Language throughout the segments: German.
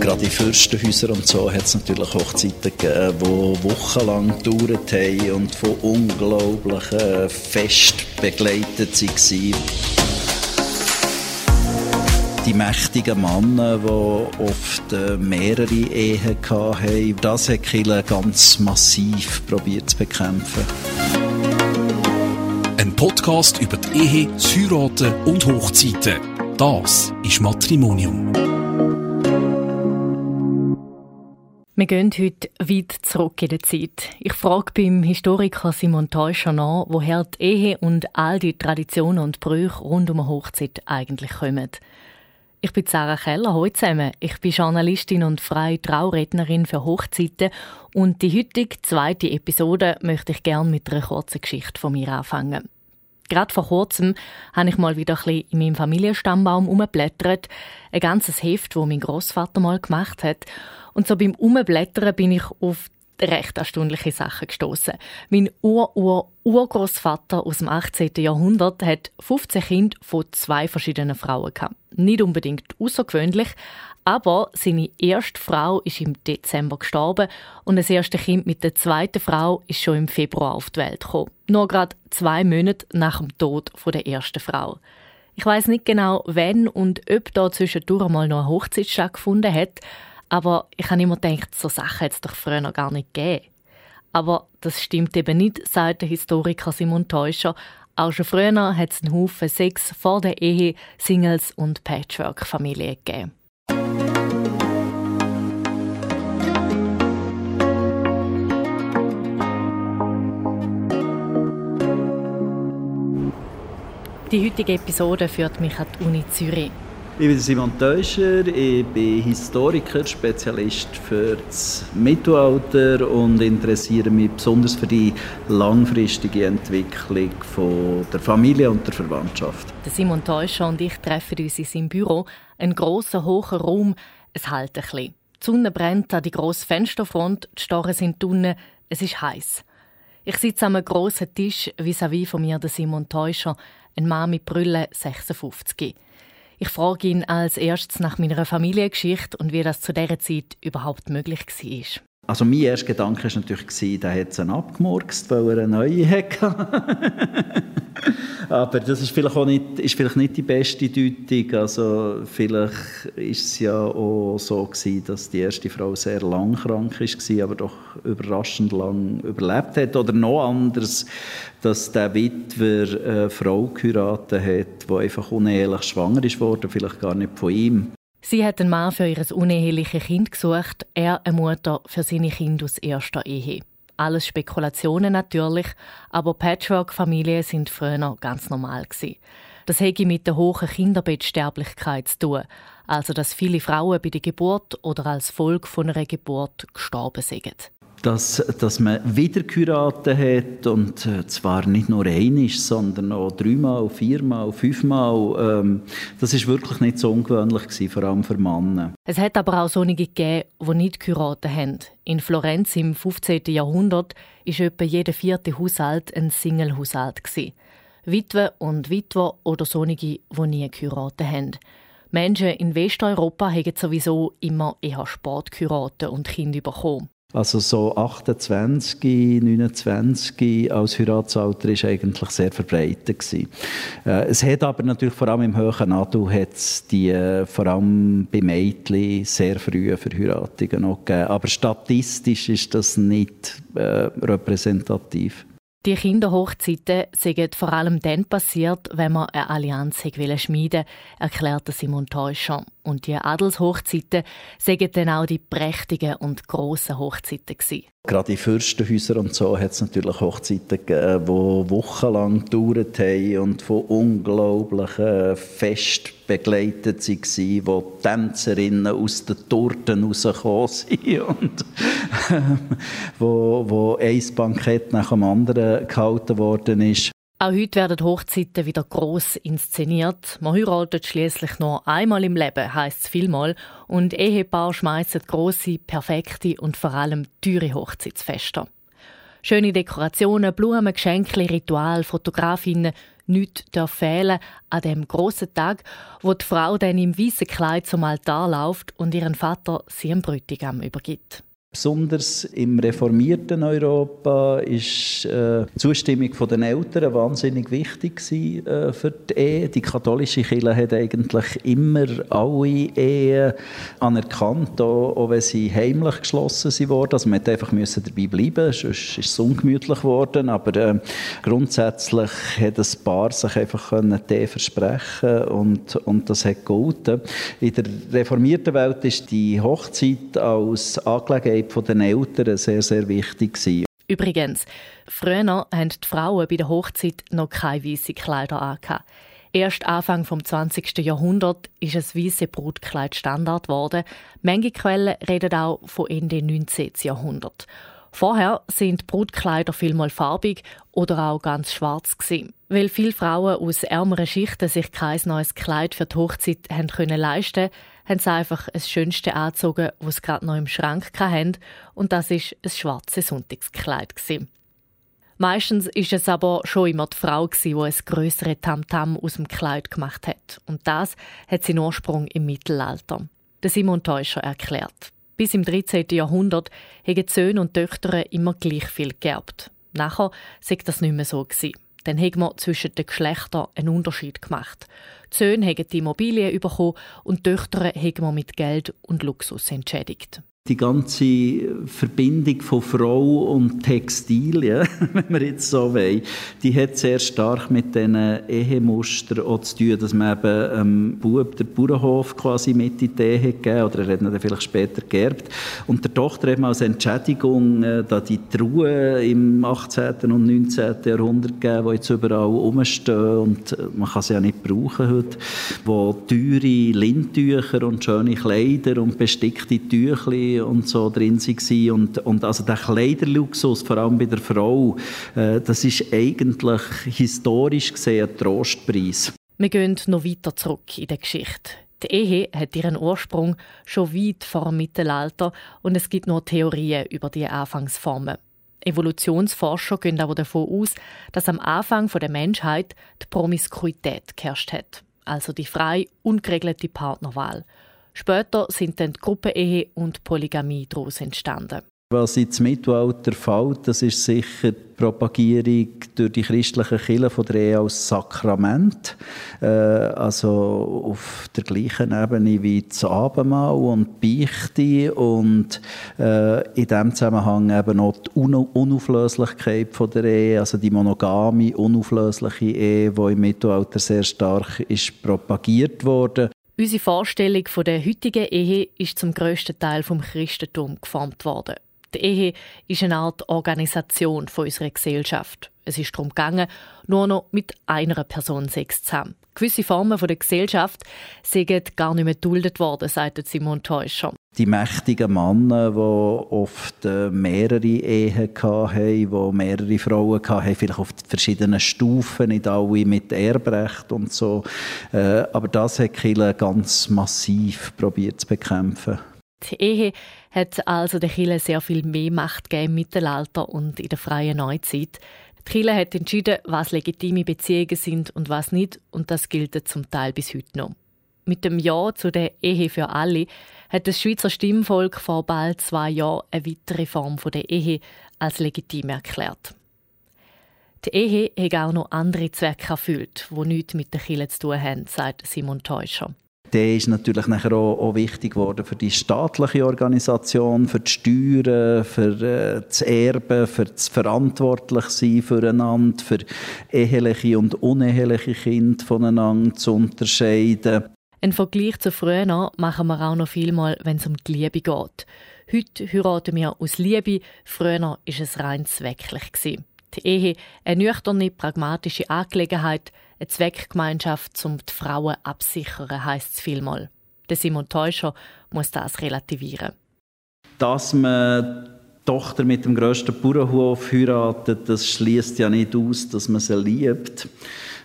Gerade in Fürstenhäusern und so hat es natürlich Hochzeiten gegeben, die wochenlang gedauert haben und von unglaublichen Fest begleitet waren. Die mächtigen Männer, die oft äh, mehrere Ehen hatten, das hat Kille ganz massiv probiert zu bekämpfen. Ein Podcast über die Ehe, das Heiraten und Hochzeiten. Das ist Matrimonium. Wir gehen heute weit zurück in der Zeit. Ich frage beim Historiker Simon Teuscher nach, woher die Ehe und all die Traditionen und Brüche rund um eine Hochzeit eigentlich kommen. Ich bin Sarah Keller, heute zusammen. Ich bin Journalistin und freie Traurednerin für Hochzeiten und die heutige zweite Episode möchte ich gerne mit einer kurzen Geschichte von mir anfangen. Gerade vor kurzem habe ich mal wieder ein in meinem Familienstammbaum umgeblättert. Ein ganzes Heft, das mein Großvater mal gemacht hat. Und so beim Umblättern bin ich auf recht erstaunliche Sachen gestoßen. Mein Ur-Ur-Urgroßvater aus dem 18. Jahrhundert hat 15 Kinder von zwei verschiedenen Frauen gehabt. Nicht unbedingt außergewöhnlich, aber seine erste Frau ist im Dezember gestorben und das erste Kind mit der zweiten Frau ist schon im Februar auf die Welt gekommen. Nur gerade zwei Monate nach dem Tod der ersten Frau. Ich weiß nicht genau, wann und ob da zwischendurch mal noch eine Hochzeit stattgefunden hat, aber ich habe immer gedacht, so Sachen hat es doch früher noch gar nicht gegeben. Aber das stimmt eben nicht, sagt der Historiker Simon Teuscher. Auch schon früher hat es einen Haufen Sex vor der Ehe, Singles und Patchwork-Familien gegeben. Die heutige Episode führt mich an die Uni Zürich. Ich bin Simon Teuscher, ich bin Historiker, Spezialist für das Mittelalter und interessiere mich besonders für die langfristige Entwicklung von der Familie und der Verwandtschaft. Der Simon Teuscher und ich treffen uns in seinem Büro. Ein grosser, hoher Raum, es hält ein bisschen. Die Sonne brennt an die grosse Fensterfront, die Starren sind unten, es ist heiß. Ich sitze einem grossen Tisch vis-à-vis -vis von mir, der Simon Teuscher, ein Mann mit Brille, 56. Ich frage ihn als erstes nach meiner Familiengeschichte und wie das zu dieser Zeit überhaupt möglich war. Also mein erster Gedanke war natürlich, der hat sie abgemurkst, weil er eine neue hatte. Aber das ist vielleicht, auch nicht, ist vielleicht nicht die beste Deutung. Also vielleicht ist es ja auch so gewesen, dass die erste Frau sehr lang krank war, aber doch überraschend lang überlebt hat. Oder noch anders, dass der Witwer eine Frau geheiratet hat, die einfach unehelich schwanger ist worden, vielleicht gar nicht von ihm. Sie hat einen Mann für ihr uneheliches Kind gesucht, er eine Mutter für seine Kinder aus erster Ehe. Alles Spekulationen natürlich, aber Patchwork-Familien sind früher ganz normal gewesen. Das hätte mit der hohen Kinderbettsterblichkeit zu tun, also dass viele Frauen bei der Geburt oder als Folge von einer Geburt gestorben sind dass, dass man wieder geheiratet hat und äh, zwar nicht nur einmal, sondern auch dreimal, viermal, fünfmal. Ähm, das ist wirklich nicht so ungewöhnlich gewesen, vor allem für Männer. Es hat aber auch solche gegeben, die nicht geheiratet haben. In Florenz im 15. Jahrhundert war etwa jeder vierte Haushalt ein Single-Haushalt. Witwe und Witwer oder solche, die nie geheiratet haben. Menschen in Westeuropa haben sowieso immer eher Sport geheiratet und Kinder bekommen. Also so 28, 29 als Heiratsalter ist eigentlich sehr verbreitet gewesen. Äh, es hat aber natürlich vor allem im höheren Adu hat die äh, vor allem bei Mädchen sehr frühe Verheiratungen noch gegeben. Aber statistisch ist das nicht äh, repräsentativ. Die Kinderhochzeiten sind vor allem dann passiert, wenn man eine Allianz schmieden erklärte Simon Teuscher. Und die Adelshochzeiten sind dann auch die prächtigen und grossen Hochzeiten gewesen. Gerade in Fürstenhäusern und so hat es natürlich Hochzeiten gegeben, die wochenlang gedauert haben und von unglaublichen Fest begleitet waren, wo Tänzerinnen aus den Torten rausgekommen sind und wo, wo ein Bankett nach dem anderen gehalten worden ist. Auch heute werden Hochzeiten wieder gross inszeniert. Man heiratet schließlich nur einmal im Leben, heisst es vielmal. Und Ehepaare schmeißen grosse, perfekte und vor allem teure Hochzeitsfeste. Schöne Dekorationen, Blumen, Geschenke, Ritual, Fotografinnen, nichts fehlen an dem grossen Tag, wo die Frau dann im weißen Kleid zum Altar läuft und ihren Vater sie dem Bräutigam übergibt. Besonders im reformierten Europa ist äh, die Zustimmung der Eltern wahnsinnig wichtig gewesen, äh, für die Ehe. Die katholische Kirche hat eigentlich immer alle Ehen anerkannt, auch, auch wenn sie heimlich geschlossen wurden. Also man musste einfach müssen dabei bleiben, sonst ist es ungemütlich geworden. Aber äh, grundsätzlich hat ein Paar sich einfach die versprechen und, und das hat gehalten. In der reformierten Welt ist die Hochzeit als Angelegenheit Sicherheit der Eltern sehr, sehr wichtig gewesen. Übrigens, früher haben die Frauen bei der Hochzeit noch keine weißen Kleider an. Erst Anfang des 20. Jahrhunderts ist ein weißes Brutkleid Standard geworden. Manche Quellen reden auch von Ende 19. Jahrhundert. Vorher sind Brutkleider vielmal farbig oder auch ganz schwarz gewesen. Weil viele Frauen aus ärmeren Schichten sich kein neues Kleid für die Hochzeit haben können haben sie einfach das Schönste angezogen, was sie gerade noch im Schrank hatten, und das ist ein schwarzes Sonntagskleid. Meistens ist es aber schon immer die Frau die ein größere Tamtam aus dem Kleid gemacht hat. Und das hat seinen Ursprung im Mittelalter. Der Simon Teuscher erklärt. Bis im 13. Jahrhundert haben Söhne und Töchter immer gleich viel geerbt. Nachher sei das nicht mehr so gewesen. Dann hat man zwischen den Geschlechtern einen Unterschied gemacht. Die Söhne haben die Immobilien bekommen und die Töchter haben man mit Geld und Luxus entschädigt die ganze Verbindung von Frau und Textil, ja, wenn wir jetzt so wollen, die hat sehr stark mit diesen Ehemustern auch zu tun, dass man eben ähm, Bub den Bauernhof quasi mit in die Ehe gegeben oder er hat ihn dann vielleicht später geerbt. Und der Tochter eben als Entschädigung äh, da die Truhe im 18. und 19. Jahrhundert gegeben, die jetzt überall rumstehen und äh, man kann sie ja nicht brauchen heute, wo teure Lindtücher und schöne Kleider und bestickte Tüchli und so drin waren. Und, und also der Kleiderluxus, vor allem bei der Frau, äh, das ist eigentlich historisch gesehen ein Trostpreis. Wir gehen noch weiter zurück in der Geschichte. Die Ehe hat ihren Ursprung schon weit vor dem Mittelalter und es gibt noch Theorien über die Anfangsformen. Evolutionsforscher gehen aber davon aus, dass am Anfang der Menschheit die Promiskuität geherrscht hat, also die frei ungeregelte Partnerwahl. Später sind dann die Gruppenehe und Polygamie daraus entstanden. Was ins Mittelalter fällt, das ist sicher die Propagierung durch die christlichen Kirchen von der Ehe als Sakrament. Äh, also auf der gleichen Ebene wie das Abendmahl und die Beichte und äh, in diesem Zusammenhang eben auch die Unauflöslichkeit von der Ehe, also die monogame, unauflösliche Ehe, die im Mittelalter sehr stark ist propagiert wurde. Unsere Vorstellung von der heutigen Ehe ist zum grössten Teil vom Christentum geformt worden. Die Ehe ist eine Art Organisation von unserer Gesellschaft. Es ist darum gegangen, nur noch mit einer Person Sex zu haben. Gewisse Formen der Gesellschaft sind gar nicht mehr geduldet worden, sagt Simon Teuscher. Die mächtigen Männer, die oft äh, mehrere Ehen hatten, die mehrere Frauen hatten, vielleicht auf verschiedenen Stufen, nicht alle mit Erbrecht und so. Äh, aber das hat Kille ganz massiv probiert zu bekämpfen. Die Ehe hat also der Kirche sehr viel mehr Macht gegeben im Mittelalter und in der freien Neuzeit. Die Kirche hat entschieden, was legitime Beziehungen sind und was nicht, und das gilt zum Teil bis heute noch. Mit dem Ja zu der Ehe für alle hat das Schweizer Stimmvolk vor bald zwei Jahren eine weitere Form der Ehe als legitim erklärt. Die Ehe hat auch noch andere Zwecke erfüllt, die nichts mit der Kirche zu tun haben, sagt Simon Teuscher der ist natürlich nachher auch, auch, wichtig geworden für die staatliche Organisation, für die Steuern, für äh, das Erben, für das Verantwortlichsein füreinander, für eheliche und uneheliche Kinder voneinander zu unterscheiden. Ein Vergleich zu früher machen wir auch noch vielmal, wenn es um die Liebe geht. Heute heiraten wir aus Liebe, früher war es rein zwecklich. Die Ehe eine nüchterne, pragmatische Angelegenheit, eine Zweckgemeinschaft, um die Frauen absichern, heisst es vielmal. Der Simon Teuscher muss das relativieren. Dass man Tochter mit dem grössten Bauernhof heiratet, das schließt ja nicht aus, dass man sie liebt.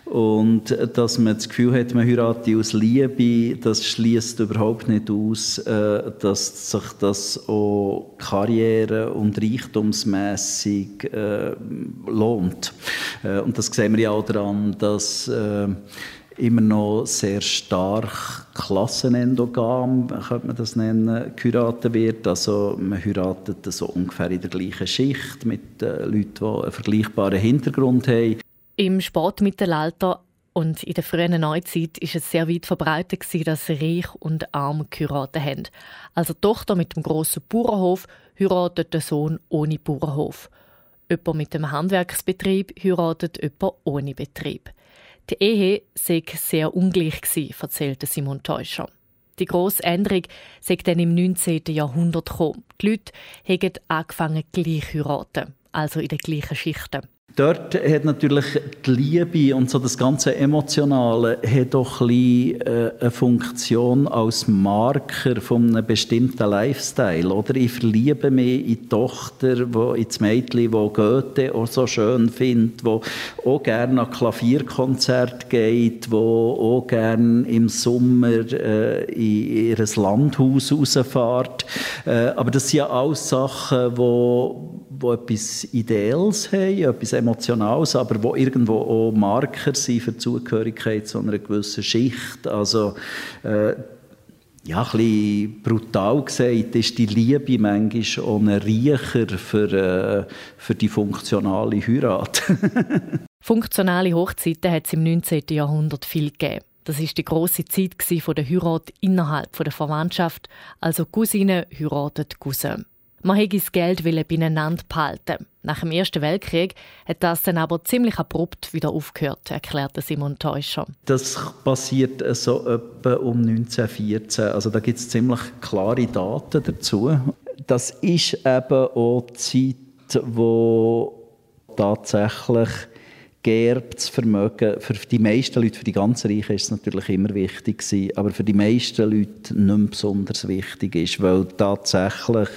Und dass man das Gefühl hat, man heiratet aus Liebe, das schließt überhaupt nicht aus, äh, dass sich das auch karriere- und reichtumsmässig äh, lohnt. Äh, und das sehen wir ja auch daran, dass immer noch sehr stark klassenendogam, könnte man das nennen, geheiratet wird. Also man heiratet so ungefähr in der gleichen Schicht mit Leuten, die einen vergleichbaren Hintergrund haben. Im Spätmittelalter und in der frühen Neuzeit ist es sehr weit verbreitet dass reich und arm geheiratet haben. Also die Tochter mit dem grossen Bauernhof heiratet den Sohn ohne Bauernhof. Jemand mit dem Handwerksbetrieb heiratet jemand ohne Betrieb. Die Ehe sei sehr ungleich gewesen, erzählte Simon Teuscher. Die grosse Änderung sei dann im 19. Jahrhundert gekommen. Die Leute haben angefangen gleich heiraten, also in den gleichen Schichten. Dort hat natürlich die Liebe und so das ganze Emotionale hat doch ein bisschen, äh, eine Funktion als Marker von einem bestimmten Lifestyle. Oder ich verliebe mich in die Tochter, wo, in das Mädchen, das Goethe auch so schön findet, wo auch gerne an Klavierkonzert geht, wo auch gerne im Sommer äh, in ihr Landhaus rausfährt. Äh, aber das sind ja alles Sachen, die wo etwas Ideelles haben, etwas Emotionales, aber wo irgendwo auch Marker sind für die Zugehörigkeit zu einer gewissen Schicht. Also äh, ja, ein bisschen brutal gesagt, ist die Liebe manchmal auch ein Riecher für, äh, für die funktionale Heirat. Funktionale Hochzeiten hat es im 19. Jahrhundert viel gegeben. Das ist die große Zeit der Heirat innerhalb der Verwandtschaft, also Cousine heiratet Cousin. Man hätte das Geld beieinander behalten. Nach dem Ersten Weltkrieg hat das dann aber ziemlich abrupt wieder aufgehört, erklärte Simon Teuscher. Das passiert so etwa um 1914. Also da gibt es ziemlich klare Daten dazu. Das ist eben auch die Zeit, wo tatsächlich geerbtes Vermögen für die meisten Leute, für die ganz Reichen ist es natürlich immer wichtig aber für die meisten Leute nicht besonders wichtig ist, weil tatsächlich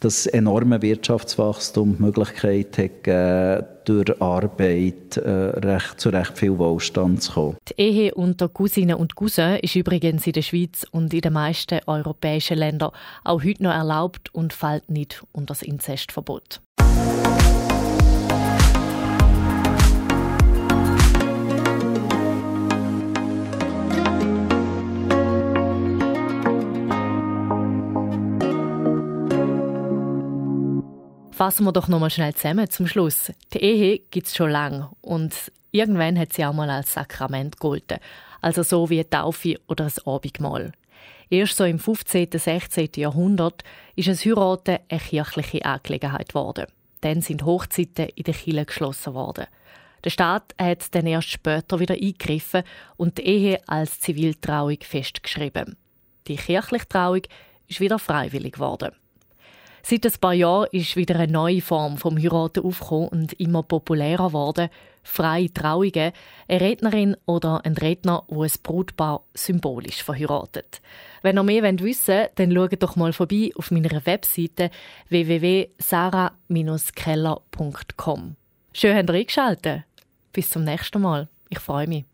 das enorme Wirtschaftswachstum die Möglichkeit hat durch Arbeit äh, recht, zu recht viel Wohlstand zu kommen. Die Ehe unter Cousinen und Cousins ist übrigens in der Schweiz und in den meisten europäischen Ländern auch heute noch erlaubt und fällt nicht unter das Inzestverbot. Fassen wir doch noch mal schnell zusammen zum Schluss. Die Ehe gibt es schon lange und irgendwann hat sie auch mal als Sakrament gegolten. Also so wie eine Taufe oder ein Abendmahl. Erst so im 15. und 16. Jahrhundert ist es Heiraten eine kirchliche Angelegenheit geworden. Dann sind Hochzeiten in der Kirche geschlossen worden. Der Staat hat dann erst später wieder eingegriffen und die Ehe als Ziviltrauung festgeschrieben. Die kirchliche Trauung ist wieder freiwillig geworden. Seit ein paar Jahren ist wieder eine neue Form vom Heiraten aufgekommen und immer populärer geworden. Freie Trauungen, eine Rednerin oder ein Redner, wo ein Brutpaar symbolisch verheiratet. Wenn ihr mehr wissen wollt, dann schaut doch mal vorbei auf meiner Webseite www.sarah-keller.com. Schön, habt ihr eingeschaltet. Bis zum nächsten Mal. Ich freue mich.